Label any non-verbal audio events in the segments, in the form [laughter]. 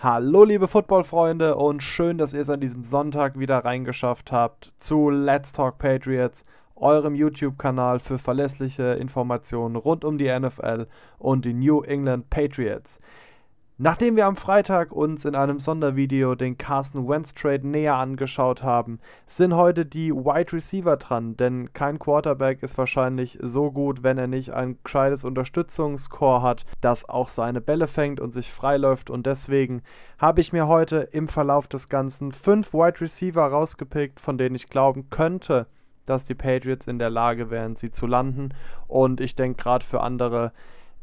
Hallo liebe Footballfreunde und schön, dass ihr es an diesem Sonntag wieder reingeschafft habt zu Let's Talk Patriots, eurem YouTube-Kanal für verlässliche Informationen rund um die NFL und die New England Patriots. Nachdem wir am Freitag uns in einem Sondervideo den Carson Wentz Trade näher angeschaut haben, sind heute die Wide Receiver dran, denn kein Quarterback ist wahrscheinlich so gut, wenn er nicht ein gescheites Unterstützungscore hat, das auch seine Bälle fängt und sich freiläuft. Und deswegen habe ich mir heute im Verlauf des Ganzen fünf Wide Receiver rausgepickt, von denen ich glauben könnte, dass die Patriots in der Lage wären, sie zu landen. Und ich denke gerade für andere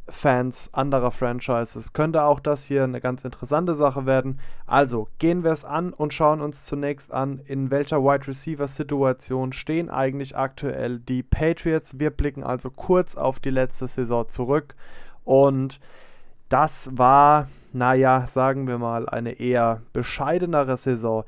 Fans anderer Franchises könnte auch das hier eine ganz interessante Sache werden. Also gehen wir es an und schauen uns zunächst an, in welcher Wide Receiver Situation stehen eigentlich aktuell die Patriots. Wir blicken also kurz auf die letzte Saison zurück und das war, naja, sagen wir mal, eine eher bescheidenere Saison.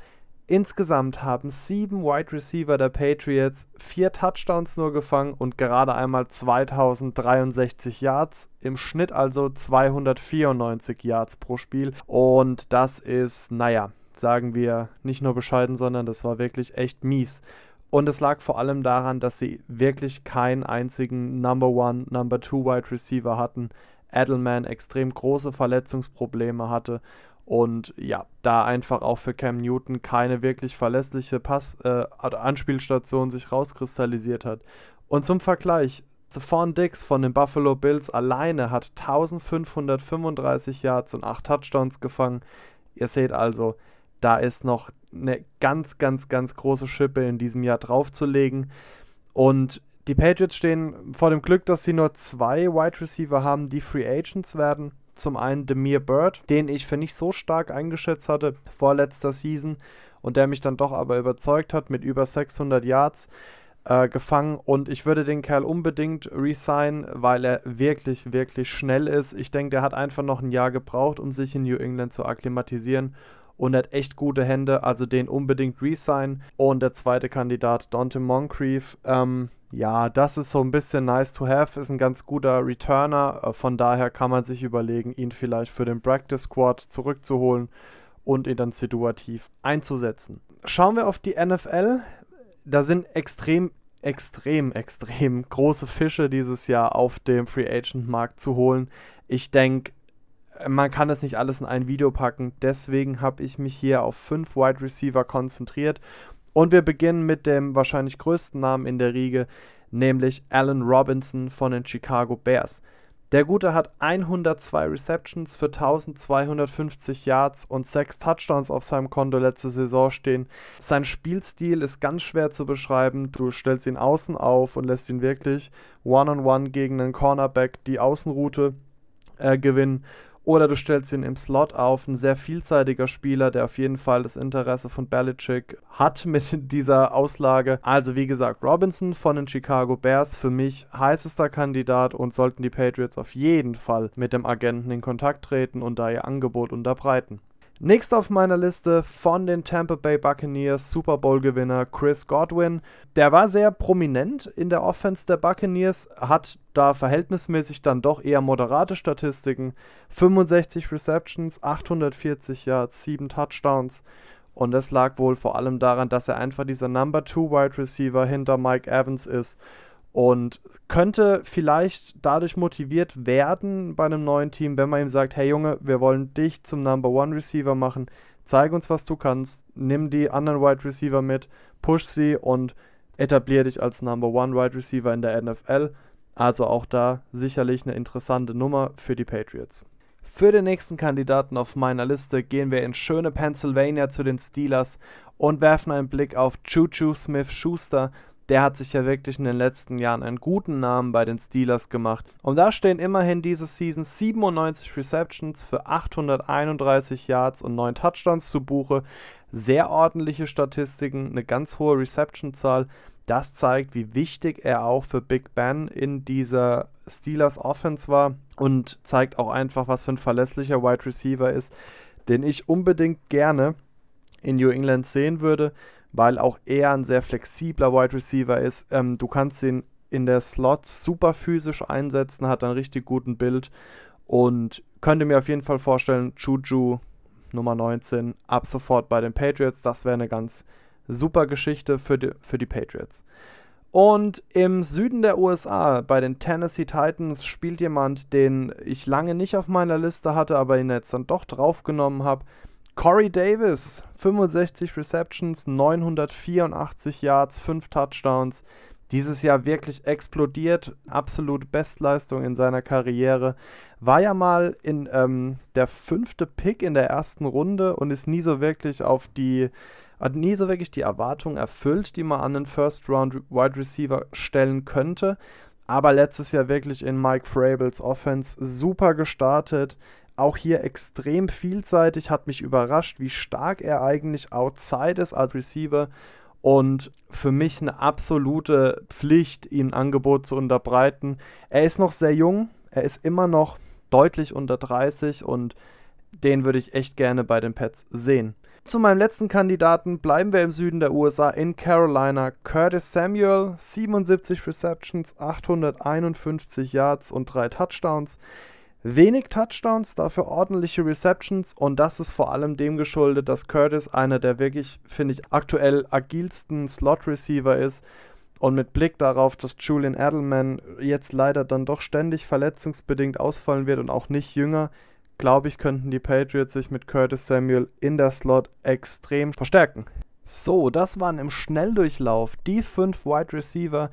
Insgesamt haben sieben Wide Receiver der Patriots vier Touchdowns nur gefangen und gerade einmal 2063 Yards, im Schnitt also 294 Yards pro Spiel. Und das ist, naja, sagen wir nicht nur bescheiden, sondern das war wirklich echt mies. Und es lag vor allem daran, dass sie wirklich keinen einzigen Number One, Number Two Wide Receiver hatten. Edelman extrem große Verletzungsprobleme hatte und ja, da einfach auch für Cam Newton keine wirklich verlässliche Pass äh, Anspielstation sich rauskristallisiert hat. Und zum Vergleich, Stephon Dix von den Buffalo Bills alleine hat 1535 Yards und 8 Touchdowns gefangen. Ihr seht also, da ist noch eine ganz, ganz, ganz große Schippe in diesem Jahr draufzulegen. Und die Patriots stehen vor dem Glück, dass sie nur zwei Wide Receiver haben, die Free Agents werden. Zum einen Demir Bird, den ich für nicht so stark eingeschätzt hatte vor letzter Season und der mich dann doch aber überzeugt hat mit über 600 Yards äh, gefangen. Und ich würde den Kerl unbedingt resign, weil er wirklich, wirklich schnell ist. Ich denke, der hat einfach noch ein Jahr gebraucht, um sich in New England zu akklimatisieren und hat echt gute Hände, also den unbedingt resign. Und der zweite Kandidat, Dante Moncrief, ähm, ja, das ist so ein bisschen nice to have, ist ein ganz guter Returner. Äh, von daher kann man sich überlegen, ihn vielleicht für den Practice Squad zurückzuholen und ihn dann situativ einzusetzen. Schauen wir auf die NFL. Da sind extrem, extrem, extrem große Fische dieses Jahr auf dem Free Agent Markt zu holen. Ich denke, man kann es nicht alles in ein Video packen. Deswegen habe ich mich hier auf fünf Wide Receiver konzentriert und wir beginnen mit dem wahrscheinlich größten Namen in der Riege, nämlich Allen Robinson von den Chicago Bears. Der Gute hat 102 Receptions für 1250 Yards und 6 Touchdowns auf seinem Konto letzte Saison stehen. Sein Spielstil ist ganz schwer zu beschreiben. Du stellst ihn außen auf und lässt ihn wirklich one-on-one -on -one gegen einen Cornerback die Außenroute äh, gewinnen. Oder du stellst ihn im Slot auf, ein sehr vielseitiger Spieler, der auf jeden Fall das Interesse von Belichick hat mit [laughs] dieser Auslage. Also wie gesagt, Robinson von den Chicago Bears für mich heißester Kandidat und sollten die Patriots auf jeden Fall mit dem Agenten in Kontakt treten und da ihr Angebot unterbreiten. Nächst auf meiner Liste von den Tampa Bay Buccaneers Super Bowl Gewinner Chris Godwin. Der war sehr prominent in der Offense der Buccaneers, hat da verhältnismäßig dann doch eher moderate Statistiken. 65 Receptions, 840 Yards, 7 Touchdowns. Und das lag wohl vor allem daran, dass er einfach dieser Number 2 Wide Receiver hinter Mike Evans ist und könnte vielleicht dadurch motiviert werden bei einem neuen Team, wenn man ihm sagt, hey Junge, wir wollen dich zum Number One Receiver machen, zeig uns, was du kannst, nimm die anderen Wide Receiver mit, push sie und etablier dich als Number One Wide Receiver in der NFL. Also auch da sicherlich eine interessante Nummer für die Patriots. Für den nächsten Kandidaten auf meiner Liste gehen wir in schöne Pennsylvania zu den Steelers und werfen einen Blick auf Juju Smith Schuster, der hat sich ja wirklich in den letzten Jahren einen guten Namen bei den Steelers gemacht. Und da stehen immerhin diese Season 97 Receptions für 831 Yards und 9 Touchdowns zu Buche. Sehr ordentliche Statistiken, eine ganz hohe Reception-Zahl. Das zeigt, wie wichtig er auch für Big Ben in dieser Steelers Offense war und zeigt auch einfach, was für ein verlässlicher Wide Receiver ist, den ich unbedingt gerne in New England sehen würde weil auch er ein sehr flexibler Wide Receiver ist. Ähm, du kannst ihn in der Slot super physisch einsetzen, hat einen richtig guten Bild und könnte mir auf jeden Fall vorstellen, Juju Nummer 19, ab sofort bei den Patriots. Das wäre eine ganz super Geschichte für die, für die Patriots. Und im Süden der USA, bei den Tennessee Titans, spielt jemand, den ich lange nicht auf meiner Liste hatte, aber ihn jetzt dann doch draufgenommen habe. Corey Davis, 65 Receptions, 984 Yards, 5 Touchdowns. Dieses Jahr wirklich explodiert, absolute Bestleistung in seiner Karriere. War ja mal in ähm, der fünfte Pick in der ersten Runde und ist nie so wirklich auf die hat nie so wirklich die Erwartung erfüllt, die man an einen First-Round Wide Receiver stellen könnte. Aber letztes Jahr wirklich in Mike Frables Offense super gestartet. Auch hier extrem vielseitig, hat mich überrascht, wie stark er eigentlich outside ist als Receiver. Und für mich eine absolute Pflicht, ihm ein Angebot zu unterbreiten. Er ist noch sehr jung, er ist immer noch deutlich unter 30 und den würde ich echt gerne bei den Pets sehen. Zu meinem letzten Kandidaten bleiben wir im Süden der USA in Carolina. Curtis Samuel, 77 Receptions, 851 Yards und 3 Touchdowns. Wenig Touchdowns, dafür ordentliche Receptions und das ist vor allem dem geschuldet, dass Curtis einer der wirklich, finde ich, aktuell agilsten Slot-Receiver ist. Und mit Blick darauf, dass Julian Edelman jetzt leider dann doch ständig verletzungsbedingt ausfallen wird und auch nicht jünger, glaube ich, könnten die Patriots sich mit Curtis Samuel in der Slot extrem verstärken. So, das waren im Schnelldurchlauf die fünf Wide Receiver,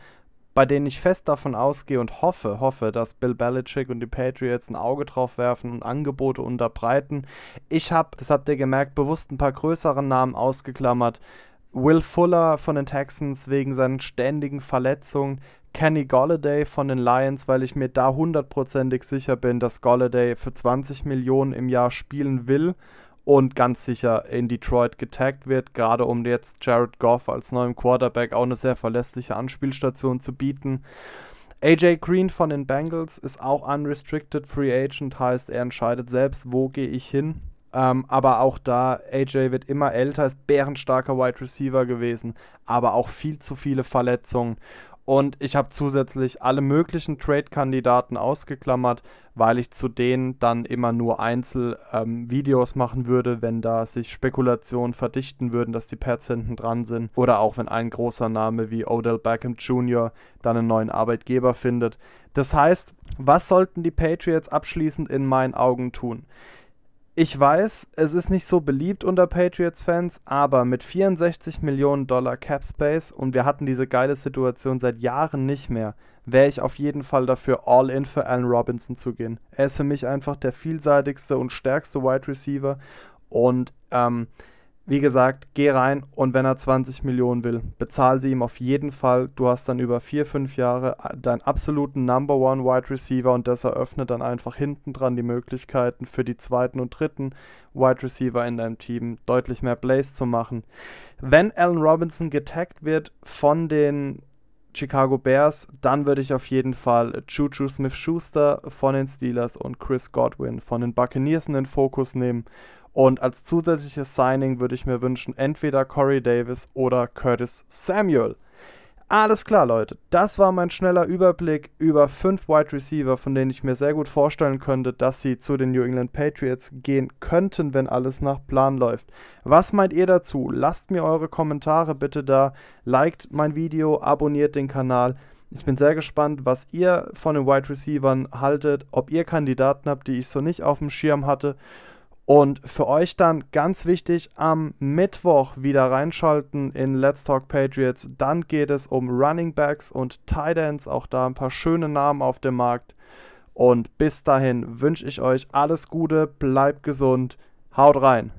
bei denen ich fest davon ausgehe und hoffe, hoffe, dass Bill Belichick und die Patriots ein Auge drauf werfen und Angebote unterbreiten. Ich habe, das habt ihr gemerkt, bewusst ein paar größere Namen ausgeklammert. Will Fuller von den Texans wegen seinen ständigen Verletzungen, Kenny Golladay von den Lions, weil ich mir da hundertprozentig sicher bin, dass Golladay für 20 Millionen im Jahr spielen will und ganz sicher in Detroit getaggt wird, gerade um jetzt Jared Goff als neuem Quarterback auch eine sehr verlässliche Anspielstation zu bieten. AJ Green von den Bengals ist auch unrestricted free agent, heißt er entscheidet selbst, wo gehe ich hin. Ähm, aber auch da, AJ wird immer älter, ist bärenstarker Wide Receiver gewesen, aber auch viel zu viele Verletzungen. Und ich habe zusätzlich alle möglichen Trade-Kandidaten ausgeklammert, weil ich zu denen dann immer nur Einzelvideos ähm, machen würde, wenn da sich Spekulationen verdichten würden, dass die Pets hinten dran sind. Oder auch wenn ein großer Name wie Odell Beckham Jr. dann einen neuen Arbeitgeber findet. Das heißt, was sollten die Patriots abschließend in meinen Augen tun? Ich weiß, es ist nicht so beliebt unter Patriots-Fans, aber mit 64 Millionen Dollar Cap Space und wir hatten diese geile Situation seit Jahren nicht mehr, wäre ich auf jeden Fall dafür, all in für Allen Robinson zu gehen. Er ist für mich einfach der vielseitigste und stärkste Wide Receiver und ähm, wie gesagt, geh rein und wenn er 20 Millionen will, bezahl sie ihm auf jeden Fall. Du hast dann über 4, 5 Jahre äh, deinen absoluten Number One Wide Receiver und das eröffnet dann einfach hinten dran die Möglichkeiten für die zweiten und dritten Wide Receiver in deinem Team deutlich mehr Plays zu machen. Wenn Allen Robinson getaggt wird von den Chicago Bears, dann würde ich auf jeden Fall Juju Smith-Schuster von den Steelers und Chris Godwin von den Buccaneers in den Fokus nehmen und als zusätzliches Signing würde ich mir wünschen, entweder Corey Davis oder Curtis Samuel. Alles klar, Leute. Das war mein schneller Überblick über fünf Wide Receiver, von denen ich mir sehr gut vorstellen könnte, dass sie zu den New England Patriots gehen könnten, wenn alles nach Plan läuft. Was meint ihr dazu? Lasst mir eure Kommentare bitte da. Liked mein Video, abonniert den Kanal. Ich bin sehr gespannt, was ihr von den Wide Receivern haltet, ob ihr Kandidaten habt, die ich so nicht auf dem Schirm hatte. Und für euch dann ganz wichtig, am Mittwoch wieder reinschalten in Let's Talk Patriots. Dann geht es um Running Backs und Tight Ends. Auch da ein paar schöne Namen auf dem Markt. Und bis dahin wünsche ich euch alles Gute, bleibt gesund, haut rein.